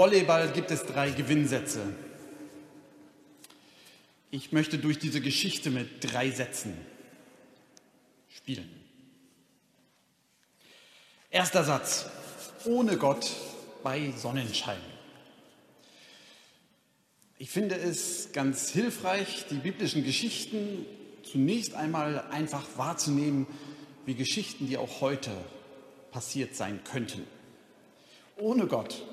Volleyball gibt es drei Gewinnsätze. Ich möchte durch diese Geschichte mit drei Sätzen spielen. Erster Satz. Ohne Gott bei Sonnenschein. Ich finde es ganz hilfreich, die biblischen Geschichten zunächst einmal einfach wahrzunehmen, wie Geschichten, die auch heute passiert sein könnten. Ohne Gott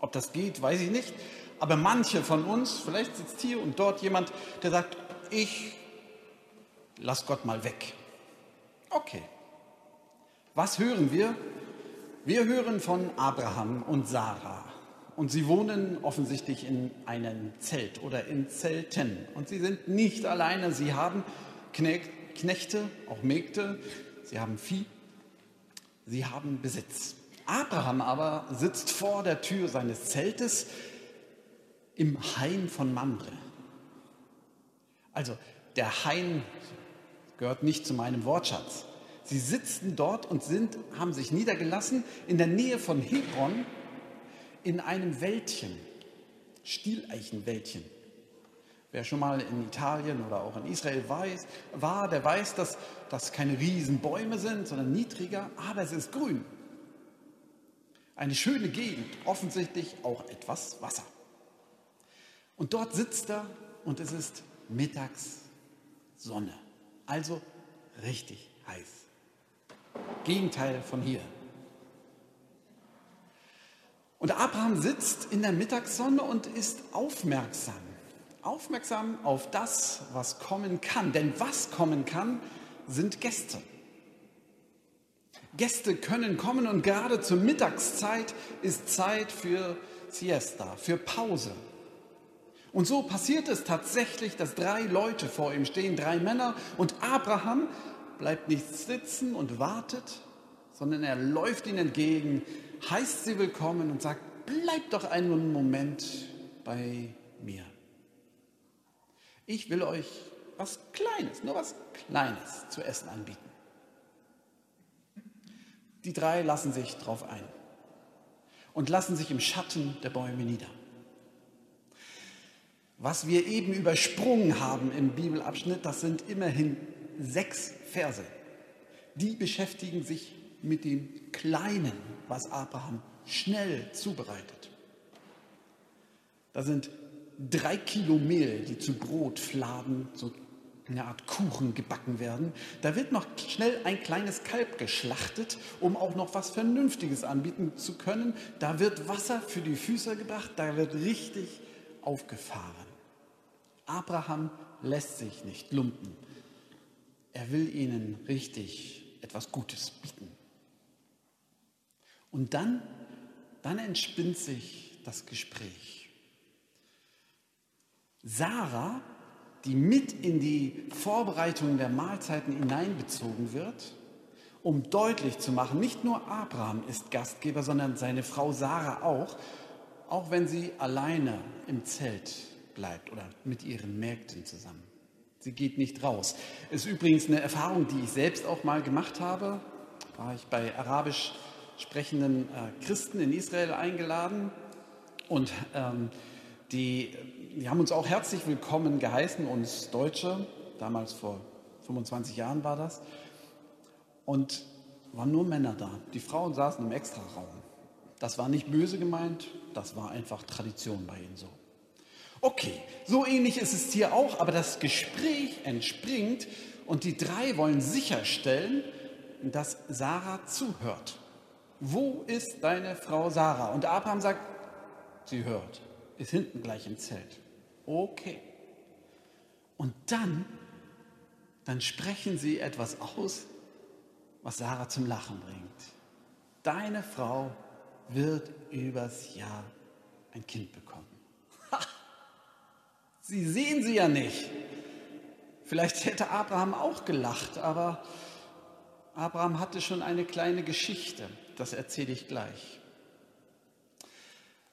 ob das geht, weiß ich nicht. Aber manche von uns, vielleicht sitzt hier und dort jemand, der sagt, ich lass Gott mal weg. Okay. Was hören wir? Wir hören von Abraham und Sarah. Und sie wohnen offensichtlich in einem Zelt oder in Zelten. Und sie sind nicht alleine. Sie haben Knechte, auch Mägde. Sie haben Vieh. Sie haben Besitz. Abraham aber sitzt vor der Tür seines Zeltes im Hain von Mamre. Also der Hain gehört nicht zu meinem Wortschatz. Sie sitzen dort und sind, haben sich niedergelassen in der Nähe von Hebron in einem Wäldchen, Stieleichenwäldchen. Wer schon mal in Italien oder auch in Israel weiß, war, der weiß, dass das keine Riesenbäume sind, sondern niedriger, aber es ist grün. Eine schöne Gegend, offensichtlich auch etwas Wasser. Und dort sitzt er und es ist mittags Sonne, also richtig heiß. Gegenteil von hier. Und Abraham sitzt in der Mittagssonne und ist aufmerksam. Aufmerksam auf das, was kommen kann. Denn was kommen kann, sind Gäste. Gäste können kommen und gerade zur Mittagszeit ist Zeit für Siesta, für Pause. Und so passiert es tatsächlich, dass drei Leute vor ihm stehen, drei Männer, und Abraham bleibt nicht sitzen und wartet, sondern er läuft ihnen entgegen, heißt sie willkommen und sagt, bleibt doch einen Moment bei mir. Ich will euch was Kleines, nur was Kleines zu essen anbieten. Die drei lassen sich drauf ein und lassen sich im Schatten der Bäume nieder. Was wir eben übersprungen haben im Bibelabschnitt, das sind immerhin sechs Verse. Die beschäftigen sich mit dem Kleinen, was Abraham schnell zubereitet. Da sind drei Kilo Mehl, die zu Brotfladen, so eine Art Kuchen gebacken werden. Da wird noch schnell ein kleines Kalb geschlachtet, um auch noch was Vernünftiges anbieten zu können. Da wird Wasser für die Füße gebracht, da wird richtig aufgefahren. Abraham lässt sich nicht lumpen. Er will ihnen richtig etwas Gutes bieten. Und dann, dann entspinnt sich das Gespräch. Sarah die mit in die Vorbereitung der Mahlzeiten hineinbezogen wird, um deutlich zu machen, nicht nur Abraham ist Gastgeber, sondern seine Frau Sarah auch, auch wenn sie alleine im Zelt bleibt oder mit ihren Mägden zusammen. Sie geht nicht raus. Ist übrigens eine Erfahrung, die ich selbst auch mal gemacht habe. War ich bei arabisch sprechenden äh, Christen in Israel eingeladen und ähm, die, die haben uns auch herzlich willkommen geheißen, uns Deutsche, damals vor 25 Jahren war das. Und waren nur Männer da. Die Frauen saßen im Extraraum. Das war nicht böse gemeint, das war einfach Tradition bei ihnen so. Okay, so ähnlich ist es hier auch, aber das Gespräch entspringt und die drei wollen sicherstellen, dass Sarah zuhört. Wo ist deine Frau Sarah? Und Abraham sagt, sie hört ist hinten gleich im Zelt. Okay. Und dann, dann sprechen sie etwas aus, was Sarah zum Lachen bringt. Deine Frau wird übers Jahr ein Kind bekommen. Ha! Sie sehen sie ja nicht. Vielleicht hätte Abraham auch gelacht, aber Abraham hatte schon eine kleine Geschichte. Das erzähle ich gleich.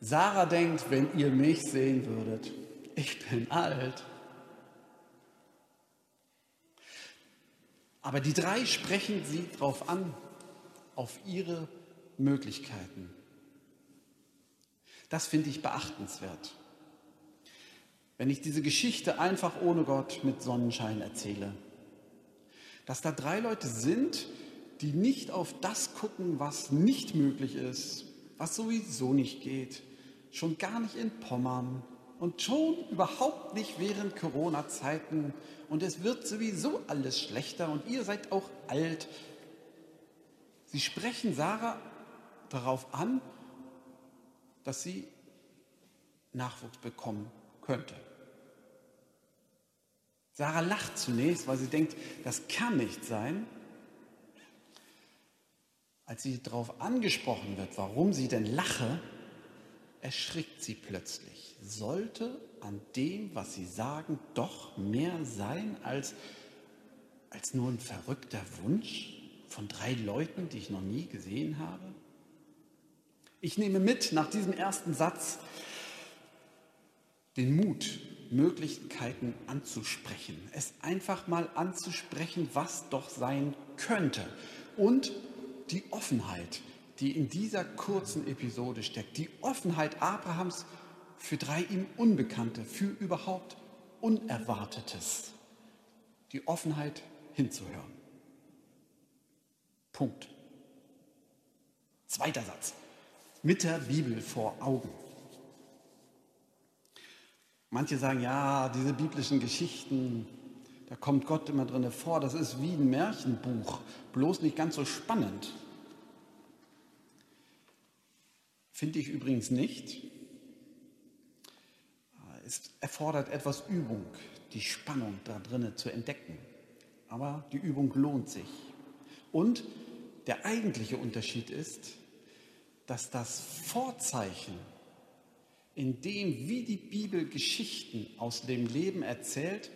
Sarah denkt, wenn ihr mich sehen würdet, ich bin alt. Aber die drei sprechen sie darauf an, auf ihre Möglichkeiten. Das finde ich beachtenswert. Wenn ich diese Geschichte einfach ohne Gott mit Sonnenschein erzähle, dass da drei Leute sind, die nicht auf das gucken, was nicht möglich ist, was sowieso nicht geht, schon gar nicht in Pommern und schon überhaupt nicht während Corona-Zeiten und es wird sowieso alles schlechter und ihr seid auch alt. Sie sprechen Sarah darauf an, dass sie Nachwuchs bekommen könnte. Sarah lacht zunächst, weil sie denkt, das kann nicht sein. Als sie darauf angesprochen wird, warum sie denn lache, erschrickt sie plötzlich. Sollte an dem, was sie sagen, doch mehr sein als, als nur ein verrückter Wunsch von drei Leuten, die ich noch nie gesehen habe? Ich nehme mit nach diesem ersten Satz den Mut, Möglichkeiten anzusprechen, es einfach mal anzusprechen, was doch sein könnte und die Offenheit, die in dieser kurzen Episode steckt, die Offenheit Abrahams für drei ihm Unbekannte, für überhaupt Unerwartetes, die Offenheit hinzuhören. Punkt. Zweiter Satz. Mit der Bibel vor Augen. Manche sagen, ja, diese biblischen Geschichten, da kommt Gott immer drin vor, das ist wie ein Märchenbuch, bloß nicht ganz so spannend. Finde ich übrigens nicht. Es erfordert etwas Übung, die Spannung da drinnen zu entdecken. Aber die Übung lohnt sich. Und der eigentliche Unterschied ist, dass das Vorzeichen in dem, wie die Bibel Geschichten aus dem Leben erzählt,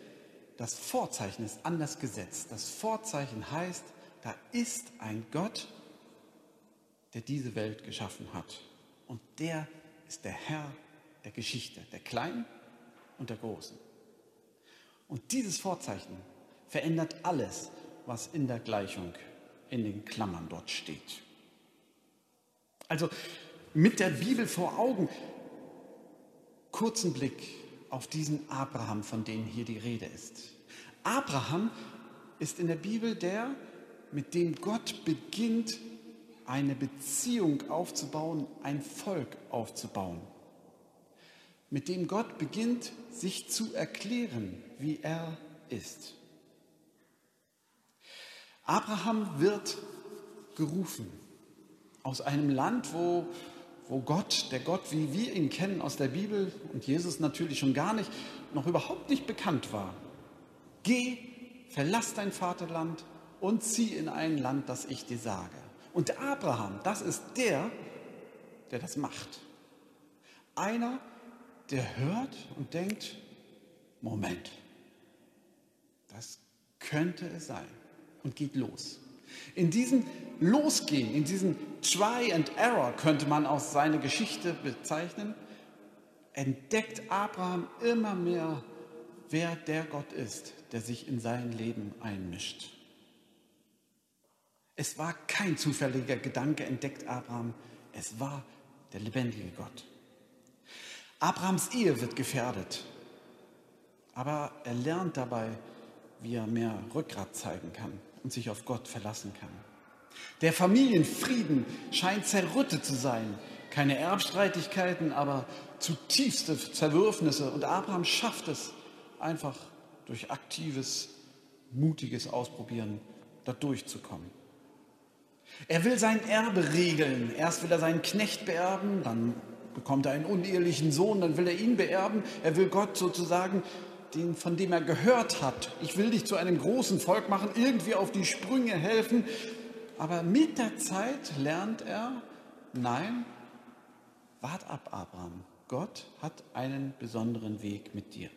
das Vorzeichen ist anders gesetzt. Das Vorzeichen heißt, da ist ein Gott, der diese Welt geschaffen hat. Und der ist der Herr der Geschichte, der Kleinen und der Großen. Und dieses Vorzeichen verändert alles, was in der Gleichung in den Klammern dort steht. Also mit der Bibel vor Augen kurzen Blick auf diesen Abraham, von dem hier die Rede ist. Abraham ist in der Bibel der, mit dem Gott beginnt, eine Beziehung aufzubauen, ein Volk aufzubauen. Mit dem Gott beginnt, sich zu erklären, wie er ist. Abraham wird gerufen aus einem Land, wo wo Gott, der Gott, wie wir ihn kennen aus der Bibel und Jesus natürlich schon gar nicht, noch überhaupt nicht bekannt war. Geh, verlass dein Vaterland und zieh in ein Land, das ich dir sage. Und Abraham, das ist der, der das macht. Einer, der hört und denkt, Moment, das könnte es sein und geht los. In diesem Losgehen, in diesem Try and Error könnte man auch seine Geschichte bezeichnen, entdeckt Abraham immer mehr, wer der Gott ist, der sich in sein Leben einmischt. Es war kein zufälliger Gedanke, entdeckt Abraham, es war der lebendige Gott. Abrahams Ehe wird gefährdet, aber er lernt dabei, wie er mehr Rückgrat zeigen kann und sich auf Gott verlassen kann. Der Familienfrieden scheint zerrüttet zu sein. Keine Erbstreitigkeiten, aber zutiefste Zerwürfnisse. Und Abraham schafft es einfach durch aktives, mutiges Ausprobieren, da durchzukommen. Er will sein Erbe regeln. Erst will er seinen Knecht beerben, dann bekommt er einen unehelichen Sohn, dann will er ihn beerben. Er will Gott sozusagen den, von dem er gehört hat, ich will dich zu einem großen Volk machen, irgendwie auf die Sprünge helfen. Aber mit der Zeit lernt er, nein, wart ab, Abraham. Gott hat einen besonderen Weg mit dir.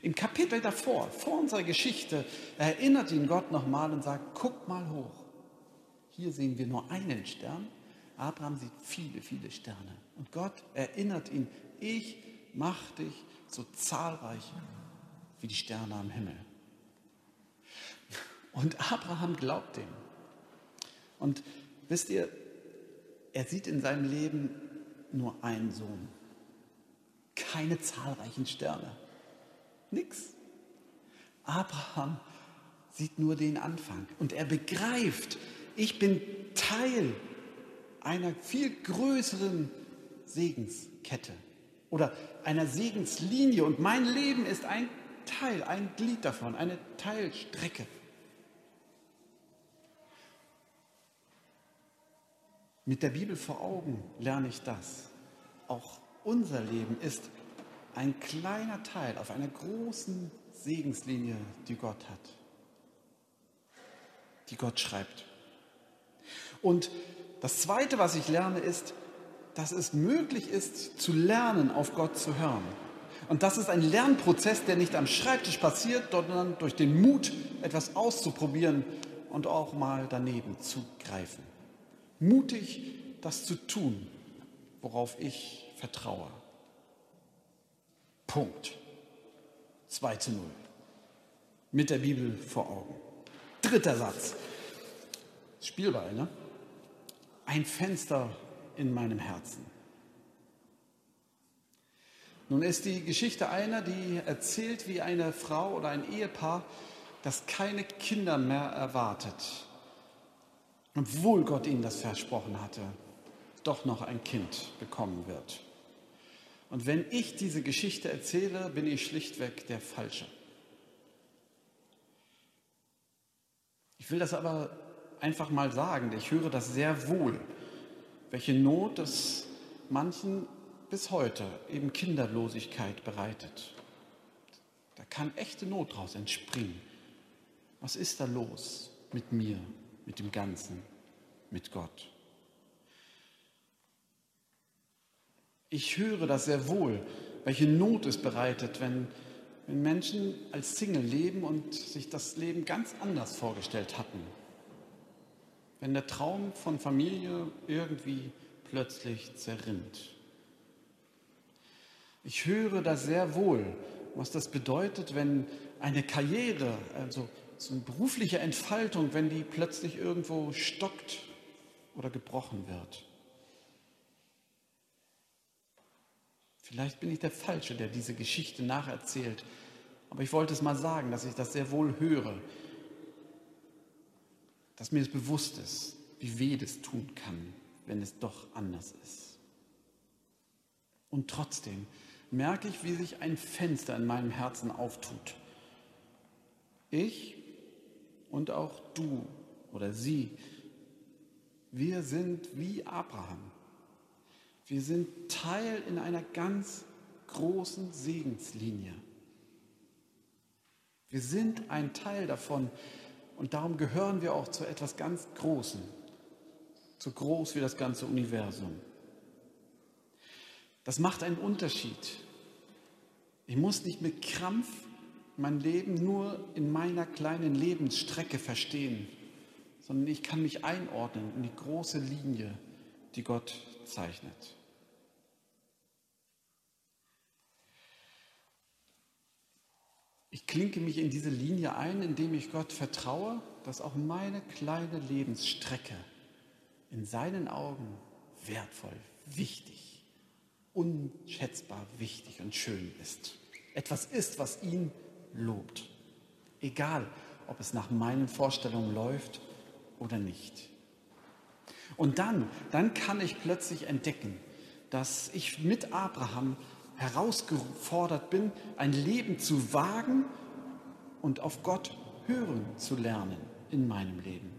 Im Kapitel davor, vor unserer Geschichte, erinnert ihn Gott nochmal und sagt, guck mal hoch. Hier sehen wir nur einen Stern. Abraham sieht viele, viele Sterne. Und Gott erinnert ihn, ich mache dich so zahlreich wie die Sterne am Himmel. Und Abraham glaubt dem. Und wisst ihr, er sieht in seinem Leben nur einen Sohn. Keine zahlreichen Sterne. Nix. Abraham sieht nur den Anfang und er begreift, ich bin Teil einer viel größeren Segenskette oder einer Segenslinie und mein Leben ist ein Teil, ein Glied davon, eine Teilstrecke. Mit der Bibel vor Augen lerne ich das. Auch unser Leben ist ein kleiner Teil auf einer großen Segenslinie, die Gott hat, die Gott schreibt. Und das Zweite, was ich lerne, ist, dass es möglich ist, zu lernen, auf Gott zu hören. Und das ist ein Lernprozess, der nicht am Schreibtisch passiert, sondern durch den Mut, etwas auszuprobieren und auch mal daneben zu greifen. Mutig, das zu tun, worauf ich vertraue. Punkt. 2 zu 0. Mit der Bibel vor Augen. Dritter Satz. Spielball, ne? Ein Fenster in meinem Herzen. Nun ist die Geschichte einer, die erzählt, wie eine Frau oder ein Ehepaar, das keine Kinder mehr erwartet, obwohl Gott ihnen das versprochen hatte, doch noch ein Kind bekommen wird. Und wenn ich diese Geschichte erzähle, bin ich schlichtweg der Falsche. Ich will das aber einfach mal sagen, ich höre das sehr wohl, welche Not es manchen bis heute eben Kinderlosigkeit bereitet. Da kann echte Not daraus entspringen. Was ist da los mit mir, mit dem Ganzen, mit Gott? Ich höre das sehr wohl, welche Not es bereitet, wenn, wenn Menschen als Single leben und sich das Leben ganz anders vorgestellt hatten. Wenn der Traum von Familie irgendwie plötzlich zerrinnt. Ich höre das sehr wohl, was das bedeutet, wenn eine Karriere, also so eine berufliche Entfaltung, wenn die plötzlich irgendwo stockt oder gebrochen wird. Vielleicht bin ich der Falsche, der diese Geschichte nacherzählt. Aber ich wollte es mal sagen, dass ich das sehr wohl höre. Dass mir es bewusst ist, wie weh das tun kann, wenn es doch anders ist. Und trotzdem merke ich, wie sich ein Fenster in meinem Herzen auftut. Ich und auch du oder sie, wir sind wie Abraham. Wir sind Teil in einer ganz großen Segenslinie. Wir sind ein Teil davon und darum gehören wir auch zu etwas ganz Großem, so groß wie das ganze Universum. Das macht einen Unterschied. Ich muss nicht mit Krampf mein Leben nur in meiner kleinen Lebensstrecke verstehen, sondern ich kann mich einordnen in die große Linie, die Gott zeichnet. Ich klinke mich in diese Linie ein, indem ich Gott vertraue, dass auch meine kleine Lebensstrecke in seinen Augen wertvoll, wichtig, unschätzbar wichtig und schön ist. Etwas ist, was ihn lobt. Egal, ob es nach meinen Vorstellungen läuft oder nicht. Und dann, dann kann ich plötzlich entdecken, dass ich mit Abraham herausgefordert bin, ein Leben zu wagen und auf Gott hören zu lernen in meinem Leben.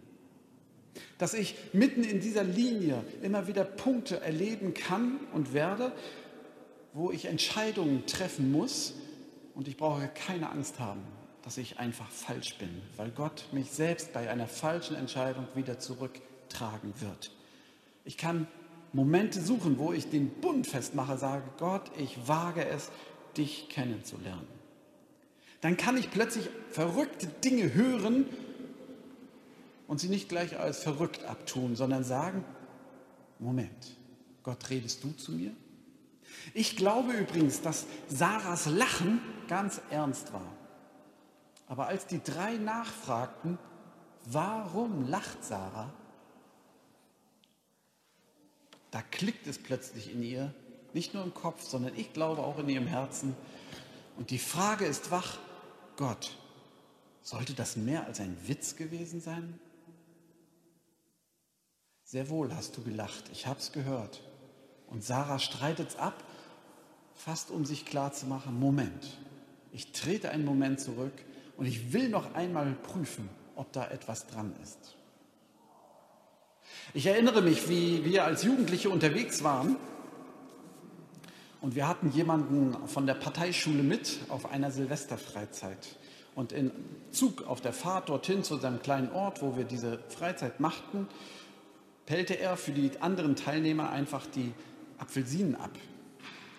Dass ich mitten in dieser Linie immer wieder Punkte erleben kann und werde, wo ich Entscheidungen treffen muss und ich brauche keine Angst haben, dass ich einfach falsch bin, weil Gott mich selbst bei einer falschen Entscheidung wieder zurücktragen wird. Ich kann Momente suchen, wo ich den Bund festmache, sage, Gott, ich wage es, dich kennenzulernen. Dann kann ich plötzlich verrückte Dinge hören und sie nicht gleich als verrückt abtun, sondern sagen, Moment, Gott, redest du zu mir? Ich glaube übrigens, dass Sarahs Lachen ganz ernst war. Aber als die drei nachfragten, warum lacht Sarah, Da klickt es plötzlich in ihr, nicht nur im Kopf, sondern ich glaube auch in ihrem Herzen. Und die Frage ist wach, Gott, sollte das mehr als ein Witz gewesen sein? Sehr wohl hast du gelacht, ich habe es gehört. Und Sarah streitet es ab, fast um sich klarzumachen, Moment, ich trete einen Moment zurück und ich will noch einmal prüfen, ob da etwas dran ist. Ich erinnere mich, wie wir als Jugendliche unterwegs waren und wir hatten jemanden von der Parteischule mit auf einer Silvesterfreizeit. Und im Zug auf der Fahrt dorthin zu seinem kleinen Ort, wo wir diese Freizeit machten, pellte er für die anderen Teilnehmer einfach die Apfelsinen ab.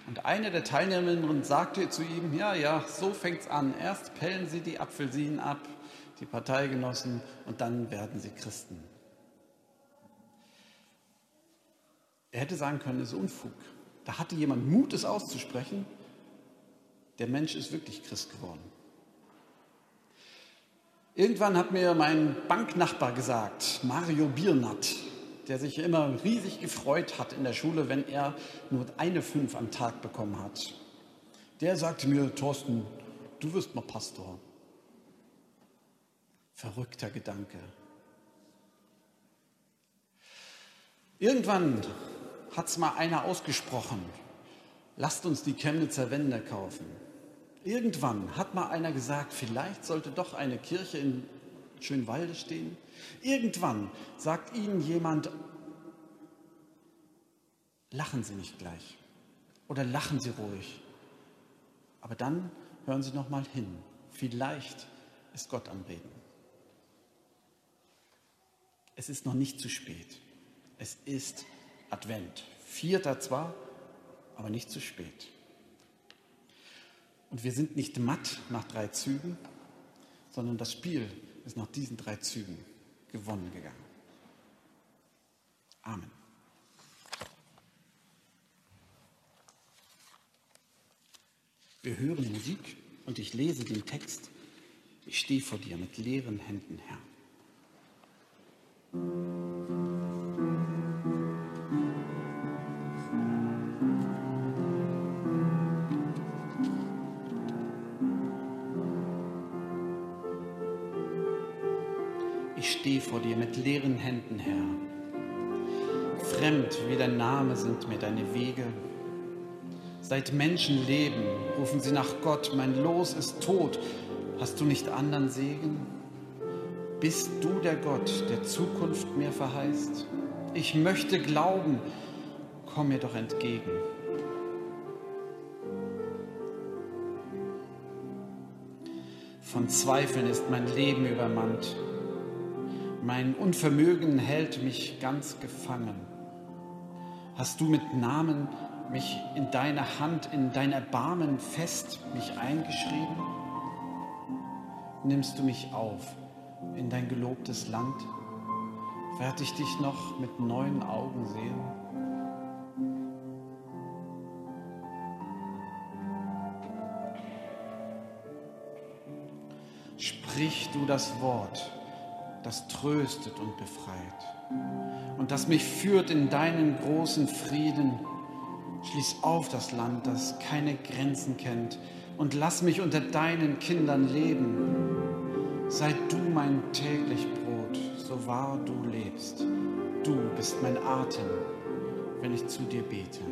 Und eine der Teilnehmerinnen sagte zu ihm, ja, ja, so fängt's an. Erst pellen Sie die Apfelsinen ab, die Parteigenossen, und dann werden Sie Christen. Er hätte sagen können, es ist Unfug. Da hatte jemand Mut, es auszusprechen. Der Mensch ist wirklich Christ geworden. Irgendwann hat mir mein Banknachbar gesagt, Mario Biernat, der sich immer riesig gefreut hat in der Schule, wenn er nur eine Fünf am Tag bekommen hat. Der sagte mir, Thorsten, du wirst mal Pastor. Verrückter Gedanke. Irgendwann hat es mal einer ausgesprochen, lasst uns die Chemnitzer Wände kaufen. Irgendwann hat mal einer gesagt, vielleicht sollte doch eine Kirche in Schönwalde stehen. Irgendwann sagt Ihnen jemand, lachen Sie nicht gleich oder lachen Sie ruhig. Aber dann hören Sie noch mal hin. Vielleicht ist Gott am Reden. Es ist noch nicht zu spät. Es ist Advent. Vierter zwar, aber nicht zu spät. Und wir sind nicht matt nach drei Zügen, sondern das Spiel ist nach diesen drei Zügen gewonnen gegangen. Amen. Wir hören Musik und ich lese den Text. Ich stehe vor dir mit leeren Händen, Herr. Dir mit leeren Händen, Herr. Fremd wie dein Name sind mir deine Wege. Seit Menschen leben, rufen sie nach Gott, mein Los ist tot. Hast du nicht anderen Segen? Bist du der Gott, der Zukunft mir verheißt? Ich möchte glauben, komm mir doch entgegen. Von Zweifeln ist mein Leben übermannt. Mein Unvermögen hält mich ganz gefangen. Hast du mit Namen mich in deine Hand, in dein Erbarmen fest mich eingeschrieben? Nimmst du mich auf in dein gelobtes Land? Werd ich dich noch mit neuen Augen sehen? Sprich du das Wort das tröstet und befreit und das mich führt in deinen großen Frieden. Schließ auf das Land, das keine Grenzen kennt und lass mich unter deinen Kindern leben. Sei du mein täglich Brot, so wahr du lebst. Du bist mein Atem, wenn ich zu dir bete.